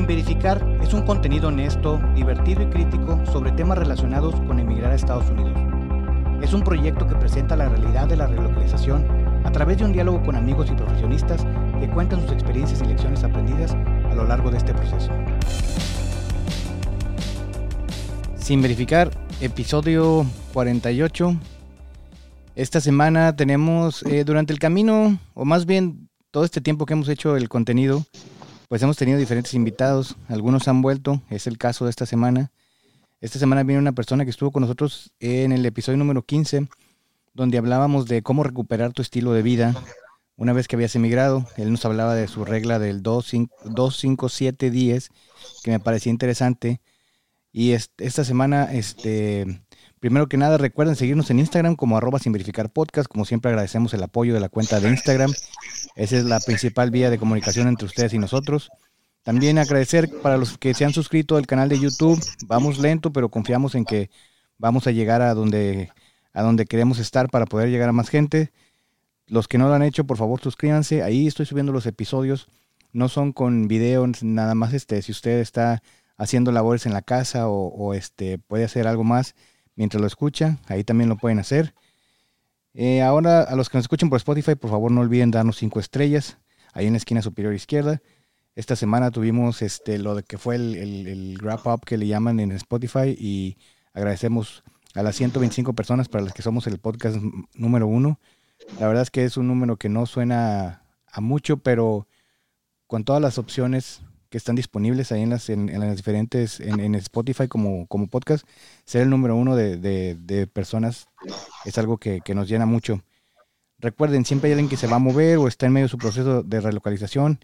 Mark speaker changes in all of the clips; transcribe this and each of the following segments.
Speaker 1: Sin Verificar es un contenido honesto, divertido y crítico sobre temas relacionados con emigrar a Estados Unidos. Es un proyecto que presenta la realidad de la relocalización a través de un diálogo con amigos y profesionistas que cuentan sus experiencias y lecciones aprendidas a lo largo de este proceso. Sin Verificar, episodio 48. Esta semana tenemos eh, durante el camino, o más bien todo este tiempo que hemos hecho el contenido, pues hemos tenido diferentes invitados, algunos han vuelto, es el caso de esta semana. Esta semana viene una persona que estuvo con nosotros en el episodio número 15, donde hablábamos de cómo recuperar tu estilo de vida una vez que habías emigrado. Él nos hablaba de su regla del 25710, que me parecía interesante. Y esta semana, este, primero que nada, recuerden seguirnos en Instagram como arroba sin verificar podcast. Como siempre agradecemos el apoyo de la cuenta de Instagram. Esa es la principal vía de comunicación entre ustedes y nosotros. También agradecer para los que se han suscrito al canal de YouTube. Vamos lento, pero confiamos en que vamos a llegar a donde, a donde queremos estar para poder llegar a más gente. Los que no lo han hecho, por favor, suscríbanse. Ahí estoy subiendo los episodios. No son con video, nada más este. Si usted está haciendo labores en la casa o, este puede hacer algo más mientras lo escucha, ahí también lo pueden hacer. Eh, ahora, a los que nos escuchen por Spotify, por favor no olviden darnos cinco estrellas, ahí en la esquina superior izquierda. Esta semana tuvimos este, lo de que fue el, el, wrap up que le llaman en Spotify y agradecemos a las 125 personas para las que somos el podcast número uno. La verdad es que es un número que no suena a mucho, pero con todas las opciones que están disponibles ahí en las, en, las diferentes, en, Spotify como, como podcast, ser el número uno de, personas es algo que, nos llena mucho. Recuerden, siempre hay alguien que se va a mover o está en medio de su proceso de relocalización.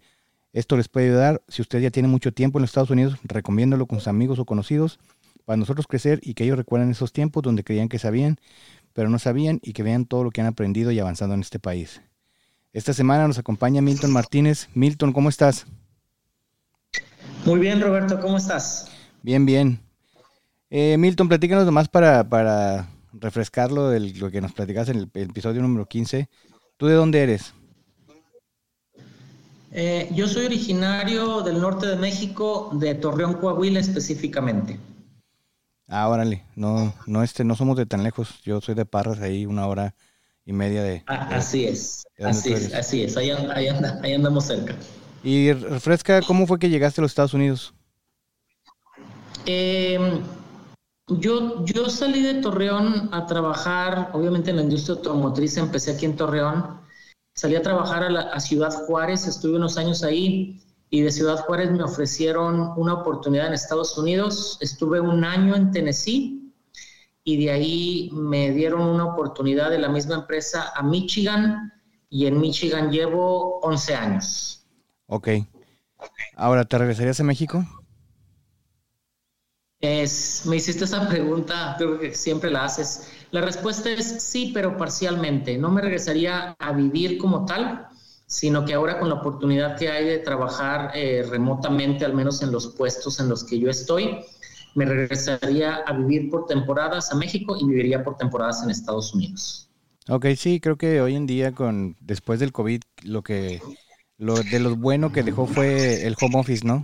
Speaker 1: Esto les puede ayudar. Si usted ya tiene mucho tiempo en los Estados Unidos, recomiéndolo con sus amigos o conocidos para nosotros crecer y que ellos recuerden esos tiempos donde creían que sabían, pero no sabían y que vean todo lo que han aprendido y avanzado en este país. Esta semana nos acompaña Milton Martínez. Milton, ¿cómo estás?
Speaker 2: Muy bien, Roberto, ¿cómo estás?
Speaker 1: Bien, bien. Eh, Milton, platícanos nomás para, para refrescarlo de lo que nos platicas en el, episodio número 15. ¿Tú de dónde eres?
Speaker 2: Eh, yo soy originario del norte de México, de Torreón, Coahuila específicamente.
Speaker 1: Ah, órale, no, no, este, no somos de tan lejos. Yo soy de Parras, ahí una hora y media de.
Speaker 2: Ah, así es, así es, así es, ahí, ahí andamos cerca.
Speaker 1: Y refresca, ¿cómo fue que llegaste a los Estados Unidos?
Speaker 2: Em, yo, yo salí de Torreón a trabajar, obviamente en la industria automotriz, empecé aquí en Torreón. Salí a trabajar a, Ciudad Juárez, estuve unos años ahí y de Ciudad Juárez me ofrecieron una oportunidad en Estados Unidos. Estuve un año en Tennessee y de ahí me dieron una oportunidad de la misma empresa a Michigan y en Michigan llevo 11 años.
Speaker 1: Ok. Ahora, ¿te regresarías a México?
Speaker 2: Es, me hiciste esa pregunta, creo que siempre la haces. La respuesta es sí, pero parcialmente. No me regresaría a vivir como tal, sino que ahora con la oportunidad que hay de trabajar eh, remotamente, al menos en los puestos en los que yo estoy, me regresaría a vivir por temporadas a México y viviría por temporadas en Estados Unidos.
Speaker 1: Ok, sí, creo que hoy en día, con después del COVID, lo que lo de lo bueno que dejó fue el home office, ¿no?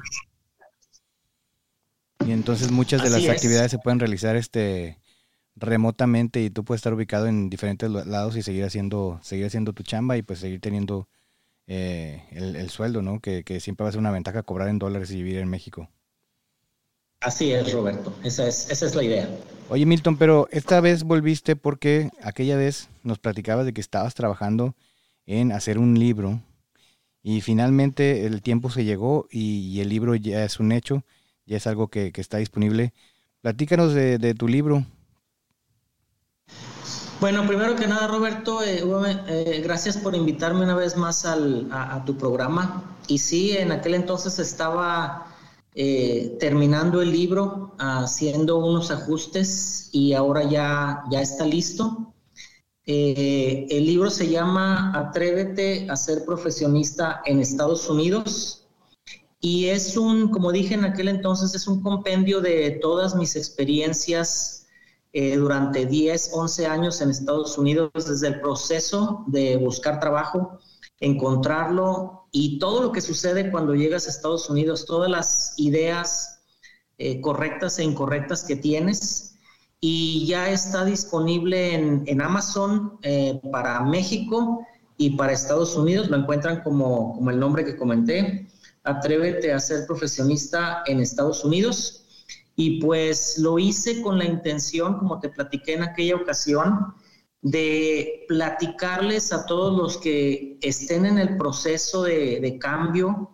Speaker 1: Y entonces muchas de las actividades se pueden realizar este remotamente y tú puedes estar ubicado en diferentes lados y seguir haciendo, seguir haciendo tu chamba y pues seguir teniendo eh, el, sueldo, ¿no? Que, siempre va a ser una ventaja cobrar en dólares y vivir en México.
Speaker 2: Así es, Roberto. Esa es, esa es la idea.
Speaker 1: Oye, Milton, pero esta vez volviste porque aquella vez nos platicabas de que estabas trabajando en hacer un libro y finalmente el tiempo se llegó y, el libro ya es un hecho, ya es algo que, está disponible. Platícanos de, tu libro.
Speaker 2: Bueno, primero que nada, Roberto, eh, eh, gracias por invitarme una vez más a, tu programa. Y sí, en aquel entonces estaba eh, terminando el libro, haciendo unos ajustes y ahora ya, ya está listo. Eh, el libro se llama Atrévete a ser profesionista en Estados Unidos y es un, como dije en aquel entonces, es un compendio de todas mis experiencias eh, durante 10, 11 años en Estados Unidos, desde el proceso de buscar trabajo, encontrarlo y todo lo que sucede cuando llegas a Estados Unidos, todas las ideas eh, correctas e incorrectas que tienes. Y ya está disponible en, Amazon eh, para México y para Estados Unidos. Lo encuentran como, como el nombre que comenté. Atrévete a ser profesionista en Estados Unidos. Y pues lo hice con la intención, como te platiqué en aquella ocasión, de platicarles a todos los que estén en el proceso de, cambio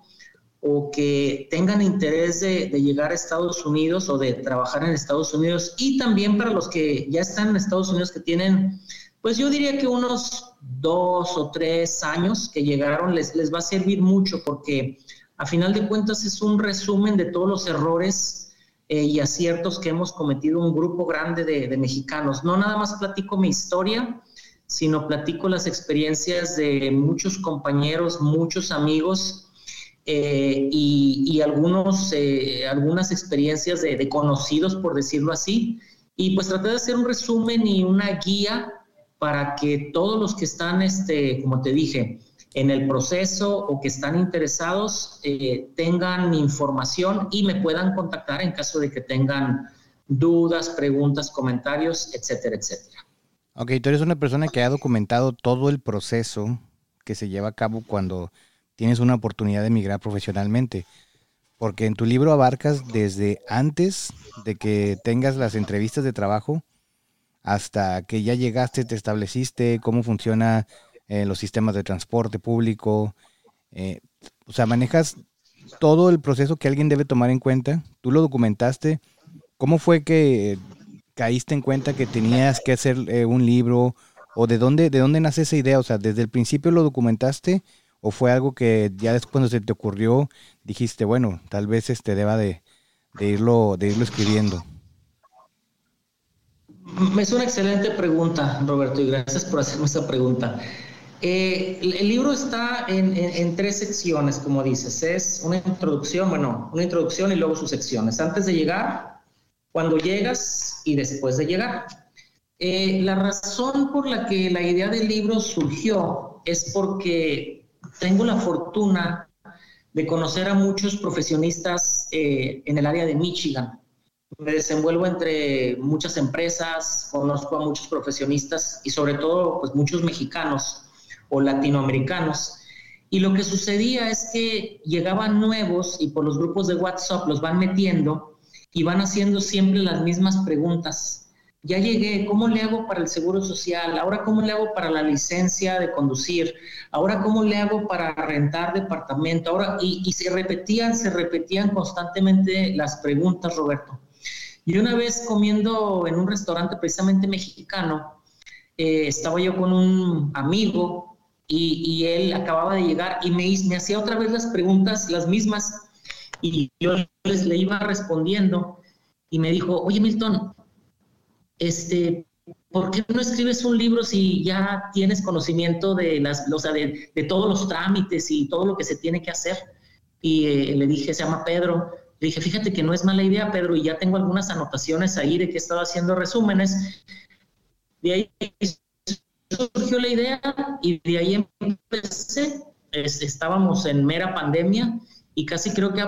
Speaker 2: o que tengan interés de, llegar a Estados Unidos o de trabajar en Estados Unidos y también para los que ya están en Estados Unidos que tienen, pues yo diría que unos dos o tres años que llegaron les, les va a servir mucho porque a final de cuentas es un resumen de todos los errores eh, y aciertos que hemos cometido un grupo grande de, mexicanos. No nada más platico mi historia, sino platico las experiencias de muchos compañeros, muchos amigos eh, y, algunos, eh, algunas experiencias de, conocidos, por decirlo así. Y pues traté de hacer un resumen y una guía para que todos los que están, este, como te dije, en el proceso o que están interesados eh, tengan información y me puedan contactar en caso de que tengan dudas, preguntas, comentarios, etcétera, etcétera.
Speaker 1: Ok, tú eres una persona que ha documentado todo el proceso que se lleva a cabo cuando tienes una oportunidad de emigrar profesionalmente. Porque en tu libro abarcas desde antes de que tengas las entrevistas de trabajo hasta que ya llegaste, te estableciste, cómo funciona eh, los sistemas de transporte público. Eh, o sea, manejas todo el proceso que alguien debe tomar en cuenta. Tú lo documentaste. ¿Cómo fue que caíste en cuenta que tenías que hacer eh, un libro? ¿O de dónde, de dónde nace esa idea? O sea, ¿desde el principio lo documentaste? ¿O fue algo que ya después cuando se te ocurrió dijiste, bueno, tal vez este deba de, irlo, de irlo escribiendo?
Speaker 2: Es una excelente pregunta, Roberto, y gracias por hacerme esa pregunta. Eh, el libro está en, tres secciones, como dices. Es una introducción, bueno, una introducción y luego sus secciones. Antes de llegar, cuando llegas y después de llegar. Eh, la razón por la que la idea del libro surgió es porque tengo la fortuna de conocer a muchos profesionistas eh, en el área de Michigan. Me desenvuelvo entre muchas empresas, conozco a muchos profesionistas y sobre todo pues muchos mexicanos o latinoamericanos. Y lo que sucedía es que llegaban nuevos y por los grupos de WhatsApp los van metiendo y van haciendo siempre las mismas preguntas. Ya llegué, ¿cómo le hago para el seguro social? Ahora, ¿cómo le hago para la licencia de conducir? Ahora, ¿cómo le hago para rentar departamento? Ahora, y, y se repetían, se repetían constantemente las preguntas, Roberto. Y una vez comiendo en un restaurante precisamente mexicano, eh, estaba yo con un amigo y, él acababa de llegar y me, me hacía otra vez las preguntas, las mismas, y yo les le iba respondiendo y me dijo, oye Milton, este, ¿por qué no escribes un libro si ya tienes conocimiento de, las, o sea, de, todos los trámites y todo lo que se tiene que hacer? Y eh, le dije, se llama Pedro. Le dije, fíjate que no es mala idea, Pedro, y ya tengo algunas anotaciones ahí de que he estado haciendo resúmenes. De ahí surgió la idea y de ahí empecé. estábamos en mera pandemia y casi creo que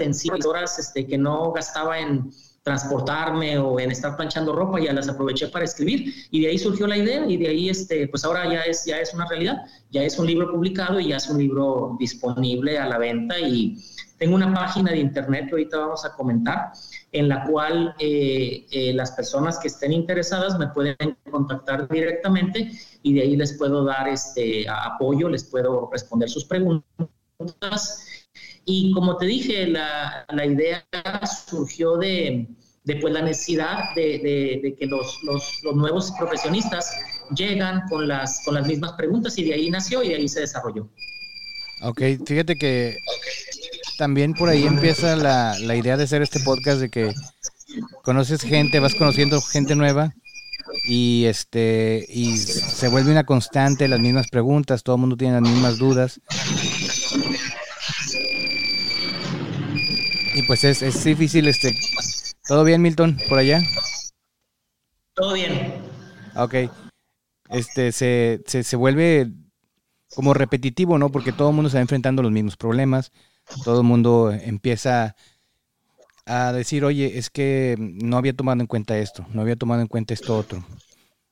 Speaker 2: en cinco horas este, que no gastaba en transportarme o en estar planchando ropa, ya las aproveché para escribir y de ahí surgió la idea y de ahí este, pues ahora ya es, ya es una realidad, ya es un libro publicado y ya es un libro disponible a la venta y tengo una página de internet que ahorita vamos a comentar en la cual eh, eh, las personas que estén interesadas me pueden contactar directamente y de ahí les puedo dar este apoyo, les puedo responder sus preguntas. Y como te dije, la, la idea surgió de, de pues, la necesidad de, de, que los, los, nuevos profesionistas llegan con las, con las mismas preguntas y de ahí nació y de ahí se desarrolló.
Speaker 1: Ok, fíjate que también por ahí empieza la, la idea de hacer este podcast de que conoces gente, vas conociendo gente nueva y este y se vuelve una constante las mismas preguntas, todo el mundo tiene las mismas dudas. Y pues es, es difícil este ¿Todo bien, Milton, por allá?
Speaker 2: Todo bien.
Speaker 1: Ok. Este se, se, se vuelve como repetitivo, ¿no? Porque todo el mundo se va enfrentando a los mismos problemas, todo el mundo empieza a decir, oye, es que no había tomado en cuenta esto, no había tomado en cuenta esto otro.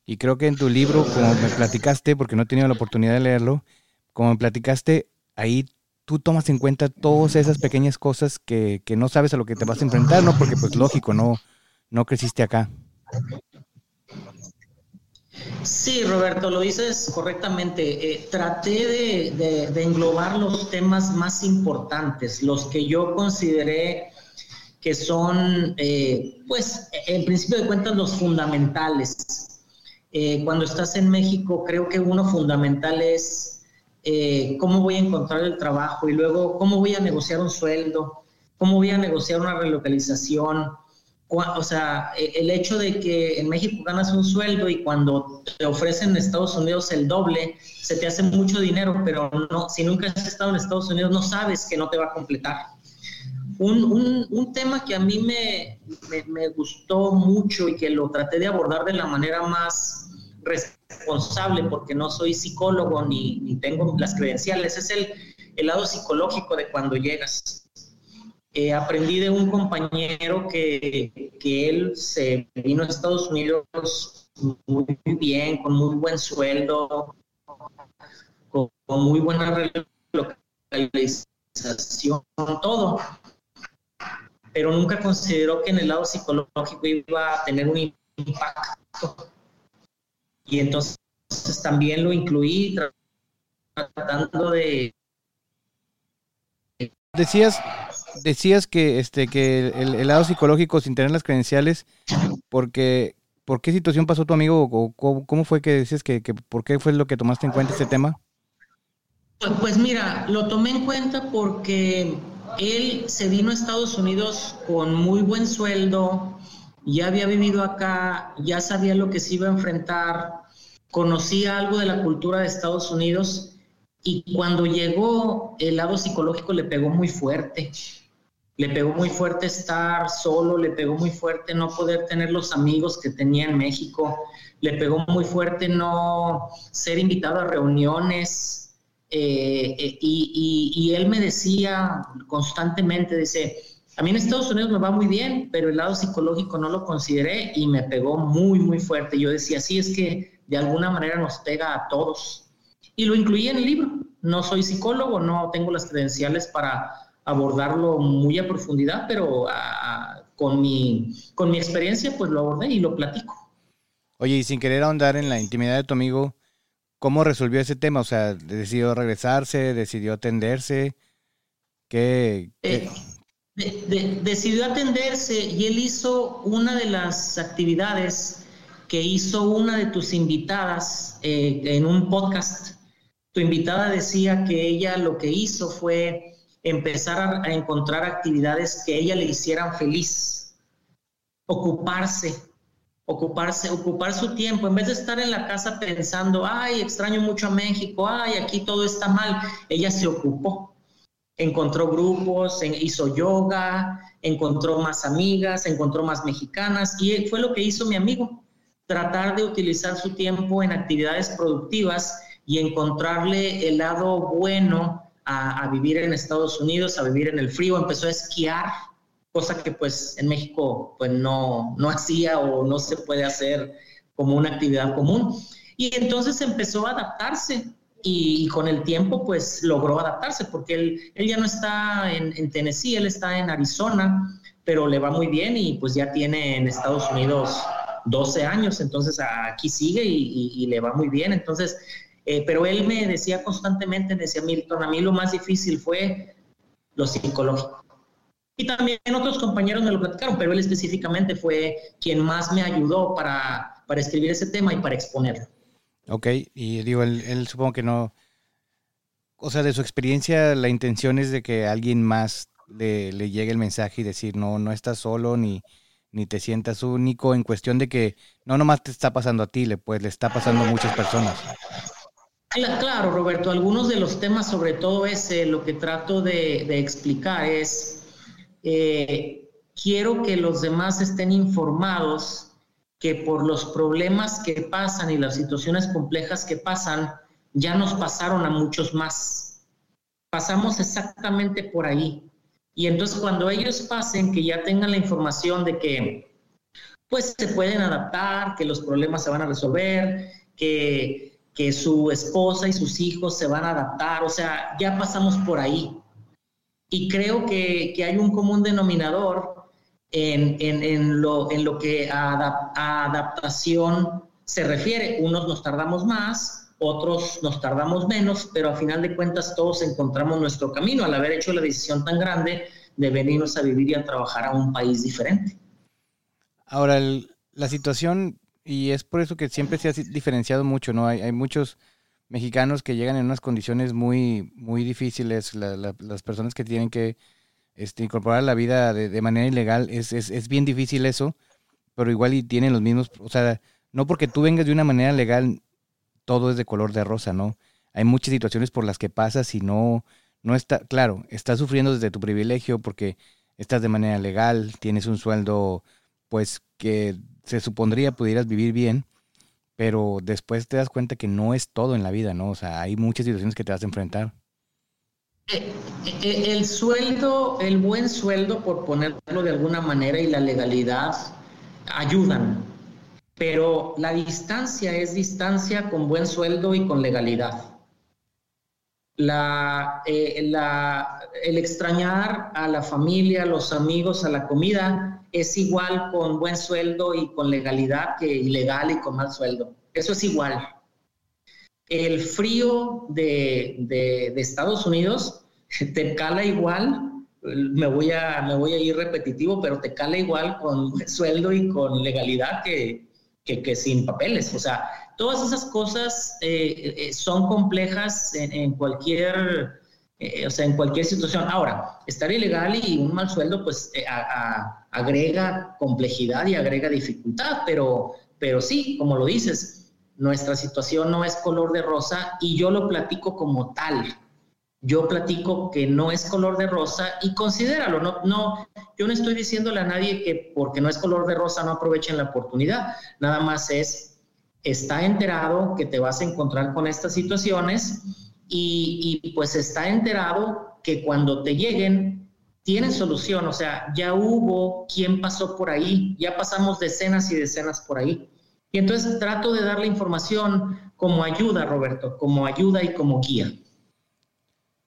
Speaker 1: Y creo que en tu libro, como me platicaste, porque no he tenido la oportunidad de leerlo, como me platicaste, ahí tú tomas en cuenta todas esas pequeñas cosas que, que no sabes a lo que te vas a enfrentar, ¿no? Porque pues lógico, no, no creciste acá.
Speaker 2: Sí, Roberto, lo dices correctamente. Eh, traté de, englobar los temas más importantes, los que yo consideré que son, eh, pues, en principio de cuentas, los fundamentales. Eh, cuando estás en México, creo que uno fundamental es cómo voy a encontrar el trabajo y luego cómo voy a negociar un sueldo, cómo voy a negociar una relocalización, o sea, e, el hecho de que en México ganas un sueldo y cuando te ofrecen en Estados Unidos el doble, se te hace mucho dinero, pero no, si nunca has estado en Estados Unidos, no sabes que no te va a completar. Un, un, un tema que a mí me, me, me, gustó mucho y que lo traté de abordar de la manera más responsable, porque no soy psicólogo ni, ni tengo las credenciales, es el, el lado psicológico de cuando llegas eh, aprendí de un compañero que, que, él se vino a Estados Unidos muy bien, con muy buen sueldo, con, muy buena localización, todo. Pero nunca consideró que en el lado psicológico iba a tener un impacto. Y entonces también lo incluí tratando de...
Speaker 1: Decías decías que este que el, lado psicológico sin tener las credenciales, porque ¿por qué situación pasó tu amigo o cómo, fue que decías que, por qué fue lo que tomaste en cuenta este tema?
Speaker 2: Pues, pues mira, lo tomé en cuenta porque él se vino a Estados Unidos con muy buen sueldo, ya había vivido acá, ya sabía lo que se iba a enfrentar, conocía algo de la cultura de Estados Unidos y cuando llegó el lado psicológico le pegó muy fuerte le pegó muy fuerte estar solo, le pegó muy fuerte no poder tener los amigos que tenía en México, le pegó muy fuerte no ser invitado a reuniones. Eh, eh, y, él me decía constantemente, dice, a mí en Estados Unidos me va muy bien, pero el lado psicológico no lo consideré y me pegó muy, muy fuerte. Yo decía, sí, es que de alguna manera nos pega a todos. Y lo incluí en el libro. No soy psicólogo, no tengo las credenciales para abordarlo muy a profundidad, pero ah, con, mi, con mi experiencia pues lo abordé y lo platico.
Speaker 1: Oye, y sin querer ahondar en la intimidad de tu amigo, ¿cómo resolvió ese tema? O sea, ¿decidió regresarse? ¿Decidió atenderse? ¿Qué?
Speaker 2: Eh, decidió atenderse y él hizo una de las actividades que hizo una de tus invitadas eh, en un podcast. Tu invitada decía que ella lo que hizo fue empezar a, encontrar actividades que ella le hicieran feliz, ocuparse, ocuparse, ocupar su tiempo, en vez de estar en la casa pensando, ay, extraño mucho a México, ay, aquí todo está mal, ella se ocupó, encontró grupos, hizo yoga, encontró más amigas, encontró más mexicanas y fue lo que hizo mi amigo, tratar de utilizar su tiempo en actividades productivas y encontrarle el lado bueno a, vivir en Estados Unidos, a vivir en el frío, empezó a esquiar, cosa que pues en México pues no, no hacía o no se puede hacer como una actividad común. Y entonces empezó a adaptarse y, con el tiempo pues logró adaptarse porque él, él ya no está en, en, Tennessee, él está en Arizona, pero le va muy bien y pues ya tiene en Estados Unidos 12 años, entonces aquí sigue y, le va muy bien. Entonces eh, pero él me decía constantemente, decía Milton, a mí lo más difícil fue lo psicológico. Y también otros compañeros me lo platicaron, pero él específicamente fue quien más me ayudó para, para escribir ese tema y para exponerlo.
Speaker 1: Ok, y digo, él, él, supongo que no, o sea, de su experiencia, la intención es de que alguien más le, le llegue el mensaje y decir, no, no estás solo, ni, ni te sientas único, en cuestión de que no nomás te está pasando a ti, le, pues le está pasando a muchas personas.
Speaker 2: Claro, Roberto, algunos de los temas, sobre todo ese, lo que trato de, explicar es, eh, quiero que los demás estén informados que por los problemas que pasan y las situaciones complejas que pasan, ya nos pasaron a muchos más. Pasamos exactamente por ahí. Y entonces cuando ellos pasen, que ya tengan la información de que pues se pueden adaptar, que los problemas se van a resolver, que, que su esposa y sus hijos se van a adaptar, o sea, ya pasamos por ahí. Y creo que, que hay un común denominador en, en, en, lo, en lo que a, adaptación se refiere. Unos nos tardamos más, otros nos tardamos menos, pero a final de cuentas todos encontramos nuestro camino al haber hecho la decisión tan grande de venirnos a vivir y a trabajar a un país diferente.
Speaker 1: Ahora, la situación, y es por eso que siempre se ha diferenciado mucho, ¿no? Hay, hay muchos mexicanos que llegan en unas condiciones muy, muy difíciles, las personas que tienen que este, incorporar la vida de, de manera ilegal, es, es, es, bien difícil eso, pero igual y tienen los mismos, o sea, no porque tú vengas de una manera legal, todo es de color de rosa, ¿no? Hay muchas situaciones por las que pasas y no, no está, claro, estás sufriendo desde tu privilegio porque estás de manera legal, tienes un sueldo pues que se supondría pudieras vivir bien, pero después te das cuenta que no es todo en la vida, ¿no? O sea, hay muchas situaciones que te vas a enfrentar.
Speaker 2: Eh, eh, el sueldo, el buen sueldo, por ponerlo de alguna manera, y la legalidad ayudan, pero la distancia es distancia con buen sueldo y con legalidad la, eh, la, el extrañar a la familia, a los amigos, a la comida, es igual con buen sueldo y con legalidad que ilegal y con mal sueldo. Eso es igual. El frío de, de, de Estados Unidos te cala igual, me voy, a, me voy a ir repetitivo, pero te cala igual con sueldo y con legalidad que, que, sin papeles. O sea, Todas esas cosas eh, eh, son complejas en, cualquier, eh, o sea, en cualquier situación. Ahora, estar ilegal y un mal sueldo, pues agrega complejidad y agrega dificultad, pero, pero sí, como lo dices, nuestra situación no es color de rosa y yo lo platico como tal. Yo platico que no es color de rosa y considéralo. No, no, yo no estoy diciéndole a nadie que porque no es color de rosa no aprovechen la oportunidad. Nada más es está enterado que te vas a encontrar con estas situaciones y, pues está enterado que cuando te lleguen tienen solución, o sea, ya hubo quien pasó por ahí, ya pasamos decenas y decenas por ahí. Y entonces trato de darle información como ayuda, Roberto, como ayuda y como guía.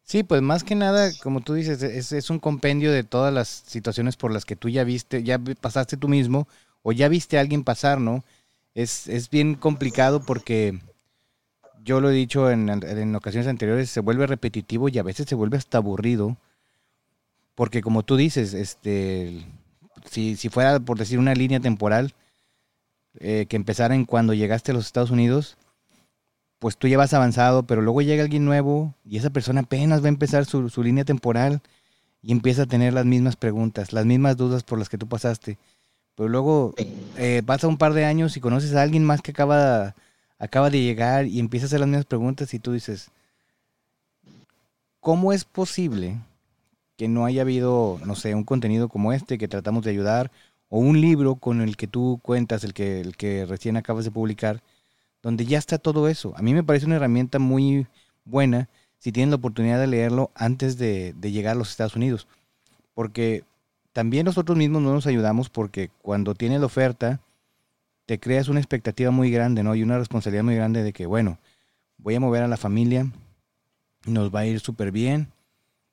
Speaker 1: Sí, pues más que nada, como tú dices, es, es, un compendio de todas las situaciones por las que tú ya viste, ya pasaste tú mismo o ya viste a alguien pasar, ¿no? es, es bien complicado porque yo lo he dicho en, en, ocasiones anteriores, se vuelve repetitivo y a veces se vuelve hasta aburrido. Porque como tú dices, este, si, si fuera por decir una línea temporal eh, que empezara en cuando llegaste a los Estados Unidos, pues tú ya vas avanzado, pero luego llega alguien nuevo y esa persona apenas va a empezar su, su línea temporal y empieza a tener las mismas preguntas, las mismas dudas por las que tú pasaste. Pero luego eh, pasa un par de años y conoces a alguien más que acaba, acaba de llegar y empieza a hacer las mismas preguntas y tú dices, ¿cómo es posible que no haya habido, no sé, un contenido como este que tratamos de ayudar o un libro con el que tú cuentas, el que, el que recién acabas de publicar, donde ya está todo eso? A mí me parece una herramienta muy buena si tienen la oportunidad de leerlo antes de, de llegar a los Estados Unidos. Porque también nosotros mismos no nos ayudamos porque cuando tienes la oferta, te creas una expectativa muy grande, ¿no? Y una responsabilidad muy grande de que, bueno, voy a mover a la familia, nos va a ir súper bien.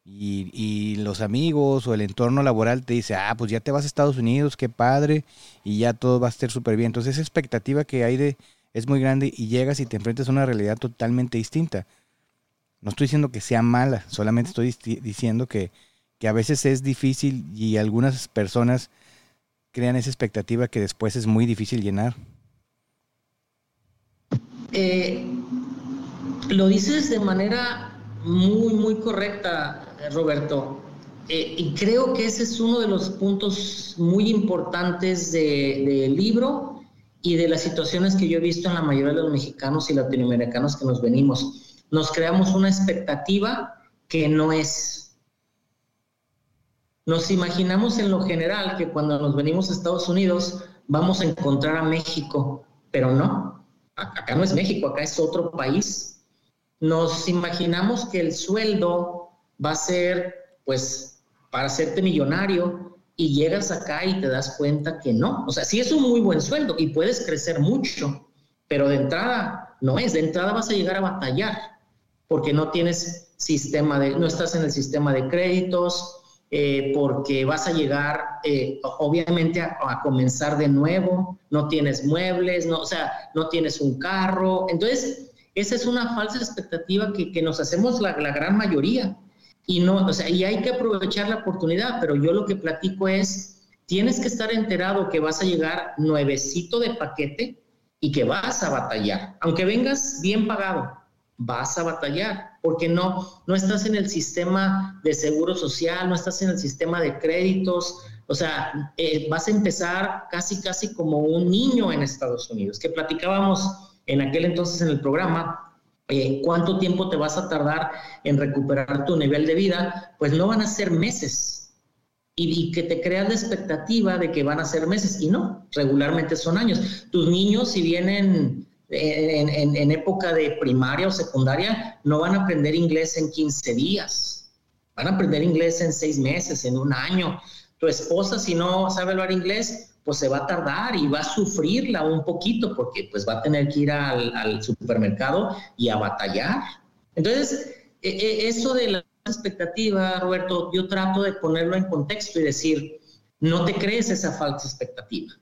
Speaker 1: Y, y, los amigos o el entorno laboral te dice, ah, pues ya te vas a Estados Unidos, qué padre, y ya todo va a estar súper bien. Entonces esa expectativa que hay de es muy grande y llegas y te enfrentas a una realidad totalmente distinta. No estoy diciendo que sea mala, solamente estoy diciendo que que a veces es difícil y algunas personas crean esa expectativa que después es muy difícil llenar.
Speaker 2: Eh, lo dices de manera muy, muy correcta, Roberto. Eh, y creo que ese es uno de los puntos muy importantes del de libro y de las situaciones que yo he visto en la mayoría de los mexicanos y latinoamericanos que nos venimos. Nos creamos una expectativa que no es. Nos imaginamos en lo general que cuando nos venimos a Estados Unidos vamos a encontrar a México, pero no. Acá no es México, acá es otro país. nos imaginamos que el sueldo va a ser, pues, para hacerte millonario y llegas acá y te das cuenta que no. O sea, sí es un muy buen sueldo y puedes crecer mucho, pero de entrada no es. De entrada vas a llegar a batallar porque no tienes sistema de, no estás en el sistema de créditos, eh, porque vas a llegar, eh, obviamente, a, comenzar de nuevo, no tienes muebles, no, o sea, no tienes un carro. Entonces, esa es una falsa expectativa que, que nos hacemos la, la, gran mayoría. Y, no, o sea, y hay que aprovechar la oportunidad, pero yo lo que platico es, tienes que estar enterado que vas a llegar nuevecito de paquete y que vas a batallar, aunque vengas bien pagado vas a batallar, porque no, no estás en el sistema de seguro social, no estás en el sistema de créditos, o sea, eh, vas a empezar casi, casi como un niño en Estados Unidos, que platicábamos en aquel entonces en el programa, eh, cuánto tiempo te vas a tardar en recuperar tu nivel de vida, pues no van a ser meses. Y, que te creas la expectativa de que van a ser meses, y no, regularmente son años. Tus niños, si vienen en, época de primaria o secundaria no van a aprender inglés en 15 días, van a aprender inglés en 6 meses, en un año. Tu esposa, si no sabe hablar inglés, pues se va a tardar y va a sufrirla un poquito porque pues va a tener que ir al, supermercado y a batallar. Entonces, e, e, eso de la expectativa, Roberto, yo trato de ponerlo en contexto y decir, no te crees esa falsa expectativa.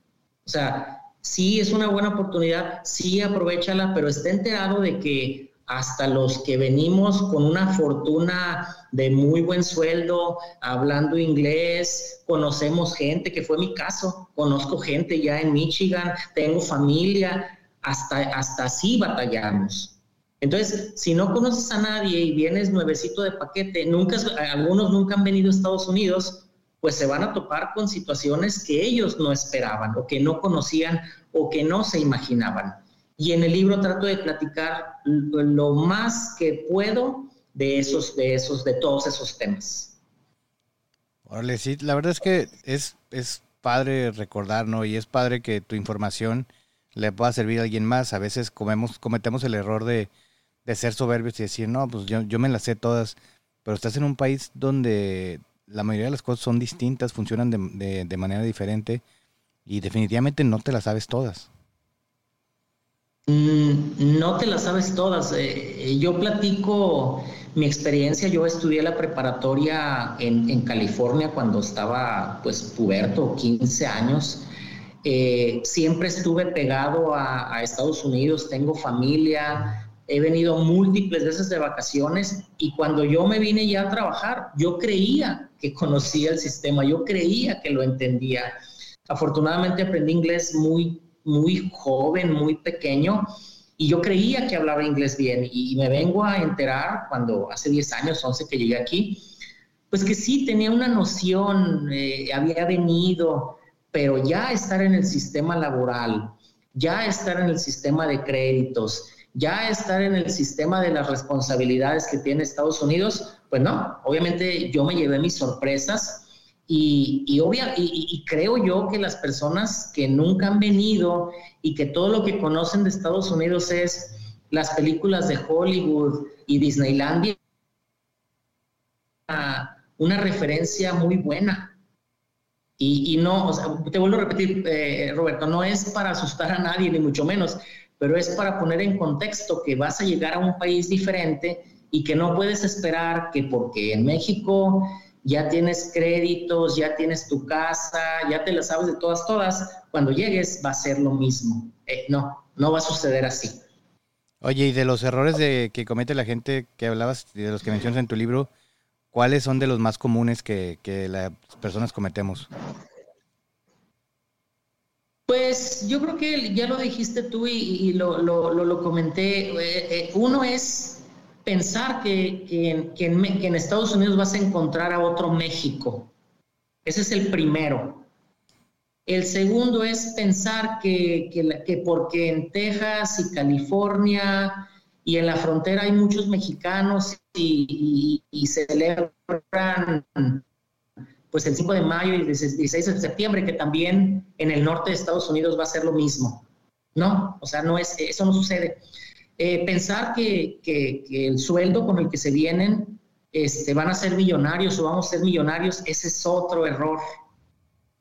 Speaker 2: O sea, sí es una buena oportunidad, sí aprovechala, pero esté enterado de que hasta los que venimos con una fortuna de muy buen sueldo, hablando inglés, conocemos gente, que fue mi caso, conozco gente ya en Michigan, tengo familia, hasta, hasta así batallamos. Entonces, si no conoces a nadie y vienes nuevecito de paquete, nunca, algunos nunca han venido a Estados Unidos, pues se van a topar con situaciones que ellos no esperaban o que no conocían o que no se imaginaban. Y en el libro trato de platicar lo más que puedo de esos, de esos, de todos esos temas.
Speaker 1: Órale, sí, la verdad es que es, es padre recordar, ¿no? Y es padre que tu información le pueda servir a alguien más. A veces comemos, cometemos el error de, de ser soberbios y decir, no, pues yo, yo me las sé todas, pero estás en un país donde la mayoría de las cosas son distintas, funcionan de, de, manera diferente y definitivamente no te las sabes todas.
Speaker 2: Mm, no te las sabes todas. Eh, eh, yo platico mi experiencia. Yo estudié la preparatoria en, California cuando estaba pues puberto, 15 años. Eh, siempre estuve pegado a, a, Estados Unidos, tengo familia, he venido múltiples veces de vacaciones y cuando yo me vine ya a trabajar, yo creía que conocía el sistema, yo creía que lo entendía. Afortunadamente aprendí inglés muy, muy joven, muy pequeño, y yo creía que hablaba inglés bien, y, me vengo a enterar cuando hace 10 años, 11 que llegué aquí, pues que sí tenía una noción, eh, había venido, pero ya estar en el sistema laboral, ya estar en el sistema de créditos, ya estar en el sistema de las responsabilidades que tiene Estados Unidos, pues no, obviamente yo me llevé mis sorpresas y, y, y, creo yo que las personas que nunca han venido y que todo lo que conocen de Estados Unidos es las películas de Hollywood y Disneylandia, una, referencia muy buena. Y, no, te vuelvo a repetir, eh, Roberto, no es para asustar a nadie, ni mucho menos, pero es para poner en contexto que vas a llegar a un país diferente y que no puedes esperar que porque en México ya tienes créditos, ya tienes tu casa, ya te la sabes de todas, todas, cuando llegues va a ser lo mismo. Eh, no, no va a suceder así.
Speaker 1: Oye, y de los errores de, que comete la gente que hablabas, de los que mencionas en tu libro, ¿cuáles son de los más comunes que, que las personas cometemos?
Speaker 2: Pues yo creo que ya lo dijiste tú y, lo, comenté. Eh, eh, uno es pensar que, en, Estados Unidos vas a encontrar a otro México. Ese es el primero. El segundo es pensar que, que, porque en Texas y California y en la frontera hay muchos mexicanos y, y celebran pues el 5 de mayo y el 16 de septiembre, que también en el norte de Estados Unidos va a ser lo mismo. No, o sea, no es, eso no sucede. Eh, pensar que, el sueldo con el que se vienen este, van a ser millonarios o vamos a ser millonarios, ese es otro error.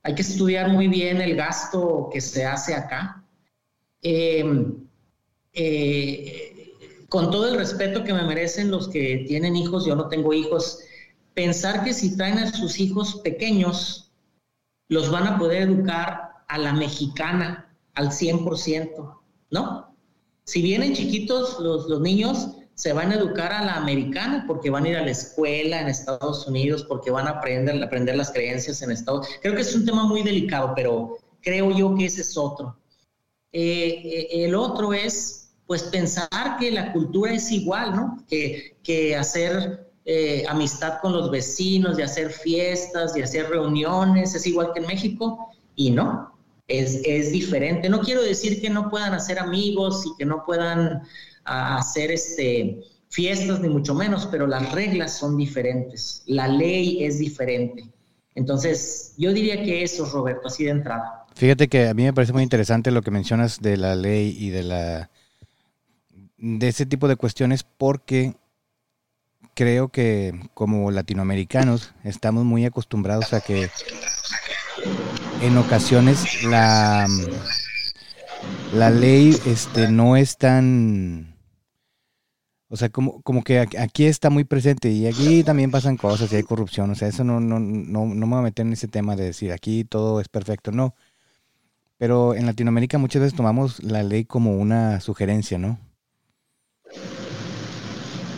Speaker 2: Hay que estudiar muy bien el gasto que se hace acá. Em, eh, con todo el respeto que me merecen los que tienen hijos, yo no tengo hijos, pensar que si traen a sus hijos pequeños, los van a poder educar a la mexicana al 100%, ¿no? Si vienen chiquitos los, niños, se van a educar a la americana porque van a ir a la escuela en Estados Unidos, porque van a aprender, aprender las creencias en Estados Unidos. Creo que es un tema muy delicado, pero creo yo que ese es otro. Eh, eh, el otro es, pues, pensar que la cultura es igual, ¿no? Que, que hacer eh, amistad con los vecinos, de hacer fiestas, de hacer reuniones, es igual que en México, y no, es, es diferente. No quiero decir que no puedan hacer amigos y que no puedan a hacer este, fiestas, ni mucho menos, pero las reglas son diferentes, la ley es diferente. Entonces, yo diría que eso, Roberto, así de entrada.
Speaker 1: Fíjate que a mí me parece muy interesante lo que mencionas de la ley y de la de ese tipo de cuestiones porque creo que como latinoamericanos estamos muy acostumbrados a que en ocasiones la la ley este no es tan o sea, como, como que aquí está muy presente y aquí también pasan cosas y hay corrupción. O sea, eso no, no, no, no me voy a meter en ese tema de decir aquí todo es perfecto. No. Pero en Latinoamérica muchas veces tomamos la ley como una sugerencia, ¿no?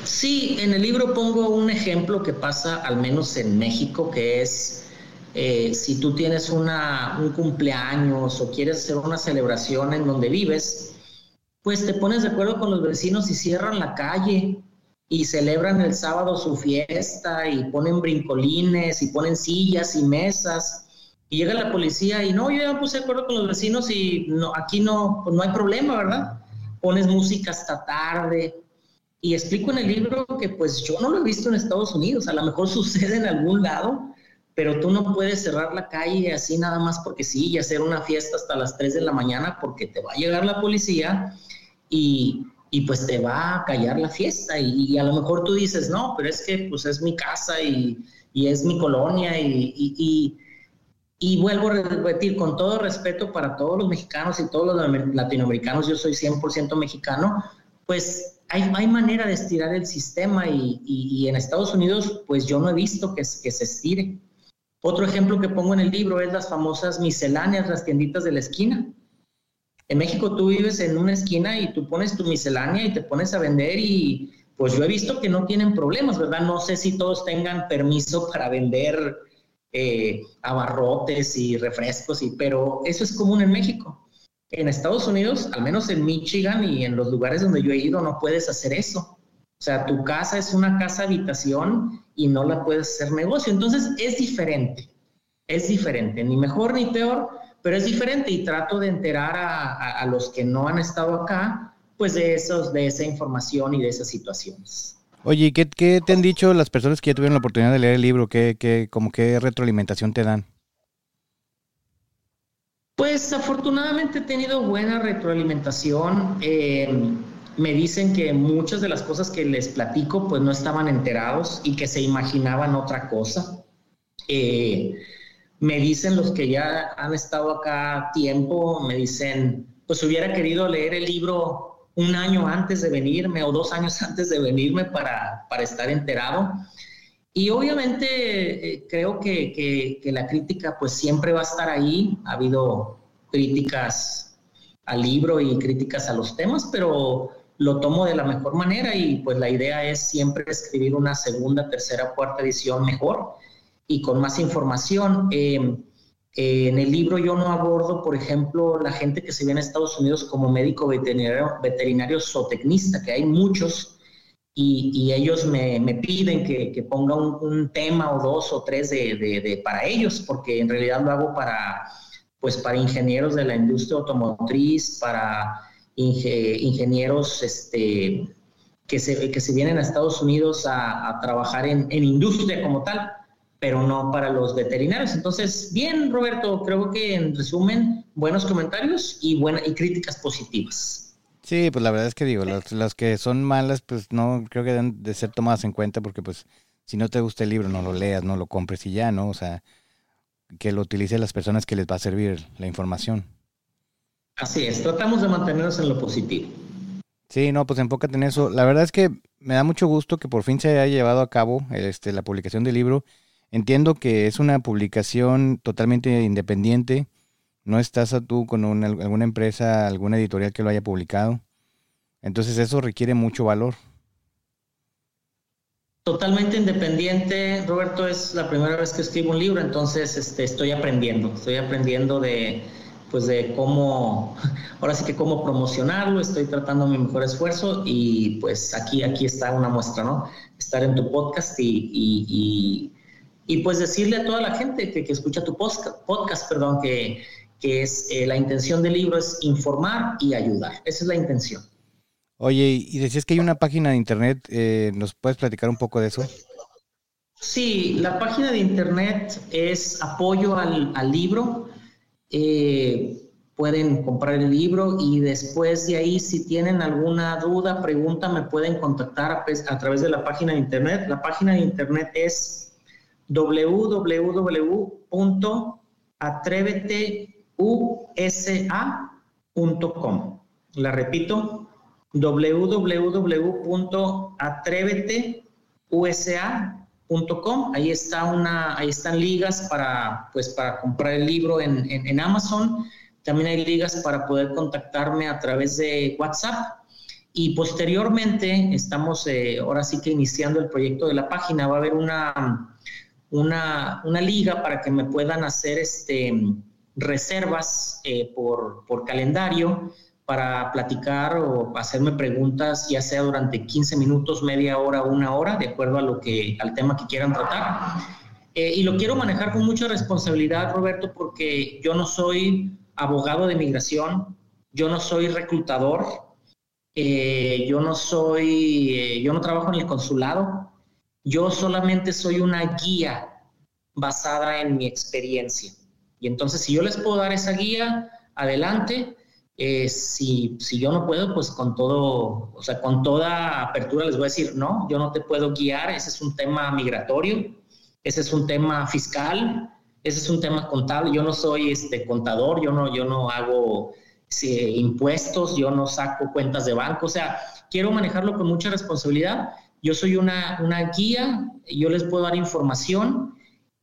Speaker 2: Sí, en el libro pongo un ejemplo que pasa al menos en México, que es eh, si tú tienes una, un cumpleaños o quieres hacer una celebración en donde vives, pues te pones de acuerdo con los vecinos y cierran la calle y celebran el sábado su fiesta y ponen brincolines y ponen sillas y mesas. Y llega la policía y no, yo ya me puse de acuerdo con los vecinos y no, aquí no, pues no hay problema, ¿verdad? Pones música hasta tarde y explico en el libro que pues yo no lo he visto en Estados Unidos, a lo mejor sucede en algún lado, pero tú no puedes cerrar la calle así nada más porque sí y hacer una fiesta hasta las 3 de la mañana porque te va a llegar la policía y, pues te va a callar la fiesta y, a lo mejor tú dices, no, pero es que pues es mi casa y, es mi colonia y, y, vuelvo a repetir, con todo respeto para todos los mexicanos y todos los latinoamericanos, yo soy 100% mexicano, pues hay, hay, manera de estirar el sistema y, en Estados Unidos pues yo no he visto que se estire. Otro ejemplo que pongo en el libro es las famosas misceláneas, las tienditas de la esquina. En México tú vives en una esquina y tú pones tu miscelánea y te pones a vender y pues yo he visto que no tienen problemas, ¿verdad? No sé si todos tengan permiso para vender eh, abarrotes y refrescos, y, pero eso es común en México. En Estados Unidos, al menos en Michigan y en los lugares donde yo he ido, no puedes hacer eso. O sea, tu casa es una casa habitación y no la puedes hacer negocio. Entonces es diferente, es diferente, ni mejor ni peor, pero es diferente y trato de enterar a, los que no han estado acá, pues de, esos, de esa información y de esas situaciones.
Speaker 1: Oye, ¿qué, ¿qué, te han dicho las personas que ya tuvieron la oportunidad de leer el libro? ¿Qué, qué, como qué retroalimentación te dan?
Speaker 2: Pues afortunadamente he tenido buena retroalimentación. Eh, me dicen que muchas de las cosas que les platico pues no estaban enterados y que se imaginaban otra cosa. Eh, me dicen los que ya han estado acá tiempo, me dicen, pues hubiera querido leer el libro un año antes de venirme o dos años antes de venirme para, para estar enterado. Y obviamente eh, creo que, que, que, la crítica pues siempre va a estar ahí. Ha habido críticas al libro y críticas a los temas, pero lo tomo de la mejor manera y pues la idea es siempre escribir una segunda, tercera, cuarta edición mejor y con más información. Eh, eh, en el libro yo no abordo, por ejemplo, la gente que se viene a Estados Unidos como médico veterinario, veterinario zootecnista, que hay muchos, y, ellos me, piden que, ponga un, tema o dos o tres de, para ellos, porque en realidad lo hago para, pues, para ingenieros de la industria automotriz, para ingenieros este, que, se, que se vienen a Estados Unidos a, trabajar en, en industria como tal pero no para los veterinarios. Entonces, bien, Roberto, creo que en resumen, buenos comentarios y, buena, y críticas positivas.
Speaker 1: Sí, pues la verdad es que digo, las, que son malas, pues no creo que deben de ser tomadas en cuenta porque pues si no te gusta el libro, no lo leas, no lo compres y ya, ¿no? O sea, que lo utilicen las personas que les va a servir la información.
Speaker 2: Así es, tratamos de mantenernos en lo positivo.
Speaker 1: Sí, no, pues enfócate en eso. La verdad es que me da mucho gusto que por fin se haya llevado a cabo este, la publicación del libro. Entiendo que es una publicación totalmente independiente no estás a tú con alguna empresa, alguna editorial que lo haya publicado. Entonces eso requiere mucho valor.
Speaker 2: Totalmente independiente, Roberto, es la primera vez que escribo un libro, entonces este, estoy aprendiendo, estoy aprendiendo de, pues de cómo, ahora sí que cómo promocionarlo, estoy tratando mi mejor esfuerzo y pues aquí, aquí está una muestra, ¿no? Estar en tu podcast y, y, pues decirle a toda la gente que, que escucha tu podcast, podcast perdón, que, que es eh, la intención del libro es informar y ayudar. Esa es la intención.
Speaker 1: Oye, y decías que hay una página de internet, eh, ¿nos puedes platicar un poco de eso?
Speaker 2: Sí, la página de internet es apoyo al, libro. Eh, pueden comprar el libro y después de ahí, si tienen alguna duda, pregunta, me pueden contactar a, través de la página de internet. La página de internet es www.atrévete usa.com. La repito, www.atreveteusa.com. Ahí está una, ahí están ligas para, pues, para comprar el libro en, Amazon. También hay ligas para poder contactarme a través de WhatsApp. Y posteriormente estamos eh, ahora sí que iniciando el proyecto de la página. Va a haber una, una, una liga para que me puedan hacer este reservas eh, por, por, calendario para platicar o hacerme preguntas, ya sea durante 15 minutos, media hora, una hora, de acuerdo a lo que, al tema que quieran tratar. Eh, y lo quiero manejar con mucha responsabilidad, Roberto, porque yo no soy abogado de migración, yo no soy reclutador, eh, yo no soy, yo no trabajo en el consulado, yo solamente soy una guía basada en mi experiencia. Y entonces, si yo les puedo dar esa guía, adelante. Eh, si, si yo no puedo, pues con todo, o sea, con toda apertura les voy a decir, no, yo no te puedo guiar, ese es un tema migratorio, ese es un tema fiscal, ese es un tema contable, yo no soy este contador, yo no, yo no hago impuestos, yo no saco cuentas de banco, o sea, quiero manejarlo con mucha responsabilidad. Yo soy una, una guía, yo les puedo dar información,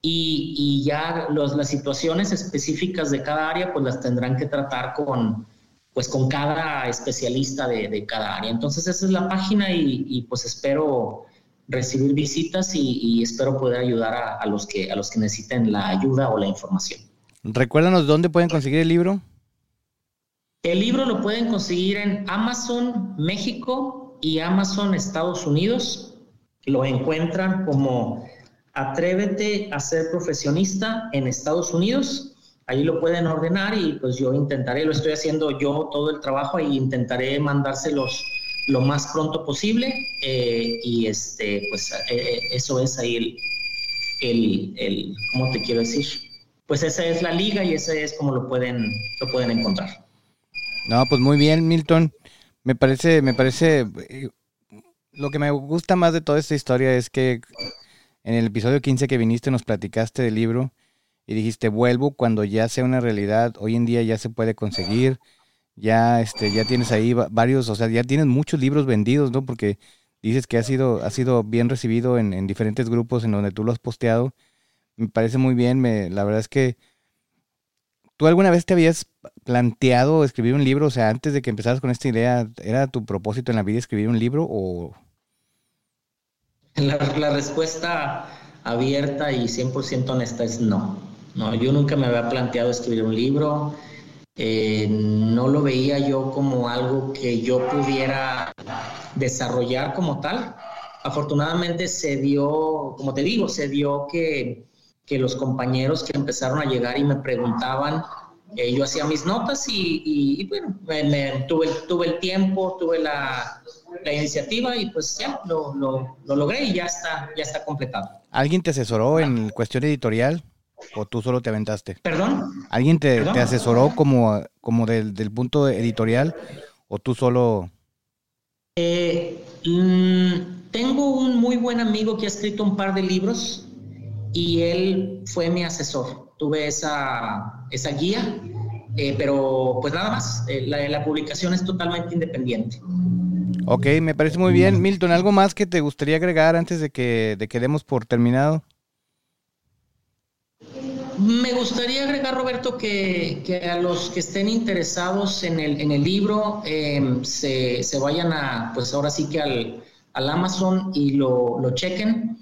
Speaker 2: y, ya las situaciones específicas de cada área pues las tendrán que tratar con, pues con cada especialista de, cada área. Entonces esa es la página y, pues espero recibir visitas y, espero poder ayudar a, los que, a los que necesiten la ayuda o la información.
Speaker 1: Recuérdanos dónde pueden conseguir el libro.
Speaker 2: El libro lo pueden conseguir en Amazon México y Amazon Estados Unidos. Lo encuentran como Atrévete a ser profesionista en Estados Unidos. Ahí lo pueden ordenar y pues yo intentaré, lo estoy haciendo yo todo el trabajo y intentaré mandárselos lo más pronto posible. Eh, y este, pues eh, eh, eso es ahí el, el, el, ¿cómo te quiero decir? Pues esa es la liga y ese es como lo pueden, lo pueden encontrar.
Speaker 1: No, pues muy bien, Milton. Me parece, me parece, lo que me gusta más de toda esta historia es que en el episodio 15 que viniste nos platicaste del libro y dijiste, vuelvo cuando ya sea una realidad, hoy en día ya se puede conseguir, ya, este, ya tienes ahí varios, o sea, ya tienes muchos libros vendidos, ¿no? Porque dices que ha sido, ha sido bien recibido en, diferentes grupos en donde tú lo has posteado. Me parece muy bien, me, la verdad es que ¿Tú alguna vez te habías planteado escribir un libro? O sea, antes de que empezaras con esta idea, ¿era tu propósito en la vida escribir un libro o,
Speaker 2: la, respuesta abierta y 100% honesta es no. No, yo nunca me había planteado escribir un libro. Eh, no lo veía yo como algo que yo pudiera desarrollar como tal. Afortunadamente se dio, como te digo, se dio que, los compañeros que empezaron a llegar y me preguntaban, eh, yo hacía mis notas y, bueno, tuve, el tiempo, tuve la, iniciativa y pues ya lo, lo, logré y ya está, ya está completado.
Speaker 1: ¿Alguien te asesoró en cuestión editorial o tú solo te aventaste?
Speaker 2: ¿Perdón?
Speaker 1: ¿Alguien te, te asesoró como, como del, del, punto editorial ¿O tú solo?
Speaker 2: Eh, mm, tengo un muy buen amigo que ha escrito un par de libros y él fue mi asesor. Tuve esa, esa guía, eh, pero pues nada más, eh, la, la publicación es totalmente independiente.
Speaker 1: Ok, me parece muy bien. Milton, ¿algo más que te gustaría agregar antes de que, de que demos por terminado?
Speaker 2: Me gustaría agregar, Roberto, que, a los que estén interesados en el, libro em, se, vayan a, pues ahora sí que al, Amazon y lo, chequen.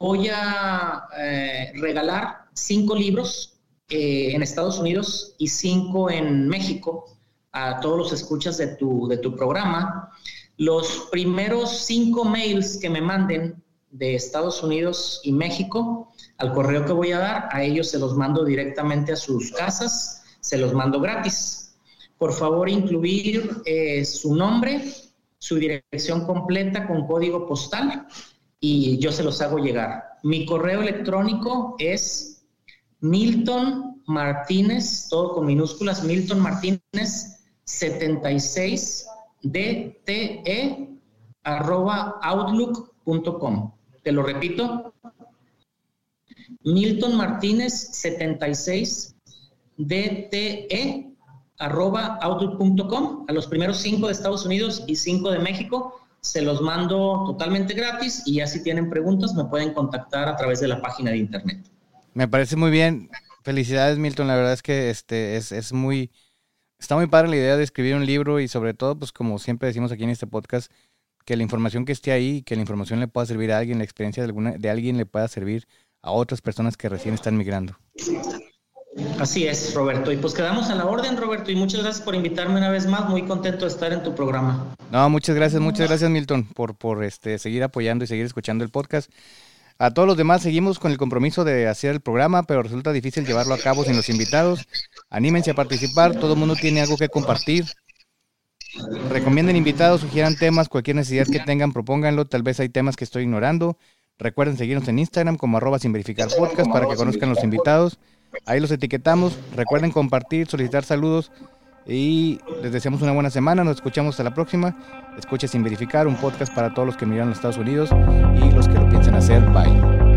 Speaker 2: Voy a eh, regalar cinco libros eh, en Estados Unidos y cinco en México a todos los escuchas de tu, de tu programa. Los primeros cinco mails que me manden de Estados Unidos y México, al correo que voy a dar, a ellos se los mando directamente a sus casas, se los mando gratis. Por favor, incluir eh, su nombre, su dirección completa con código postal y yo se los hago llegar. Mi correo electrónico es Milton Martínez, todo con minúsculas, Milton Martínez 76 dte outlook.com. Te lo repito, Milton Martínez 76 DTE arroba outlook.com. A los primeros cinco de Estados Unidos y cinco de México se los mando totalmente gratis y ya si tienen preguntas me pueden contactar a través de la página de internet.
Speaker 1: Me parece muy bien. Felicidades Milton, la verdad es que este es, es muy está muy padre la idea de escribir un libro y sobre todo pues como siempre decimos aquí en este podcast que la información que esté ahí, que la información le pueda servir a alguien, la experiencia de alguna de alguien le pueda servir a otras personas que recién están migrando.
Speaker 2: Así es, Roberto. Y pues quedamos a la orden, Roberto, y muchas gracias por invitarme una vez más. Muy contento de estar en tu programa.
Speaker 1: No, muchas gracias, muchas gracias, Milton, por, por este, seguir apoyando y seguir escuchando el podcast. A todos los demás seguimos con el compromiso de hacer el programa, pero resulta difícil llevarlo a cabo sin los invitados. Anímense a participar, todo el mundo tiene algo que compartir. Recomienden invitados, sugieran temas, cualquier necesidad que tengan, propónganlo. Tal vez hay temas que estoy ignorando. Recuerden seguirnos en Instagram como arroba sin verificar podcast para que conozcan los invitados. Ahí los etiquetamos. Recuerden compartir, solicitar saludos y les deseamos una buena semana. Nos escuchamos hasta la próxima. Escuche sin verificar un podcast para todos los que miran a los Estados Unidos y los que lo piensen hacer. Bye.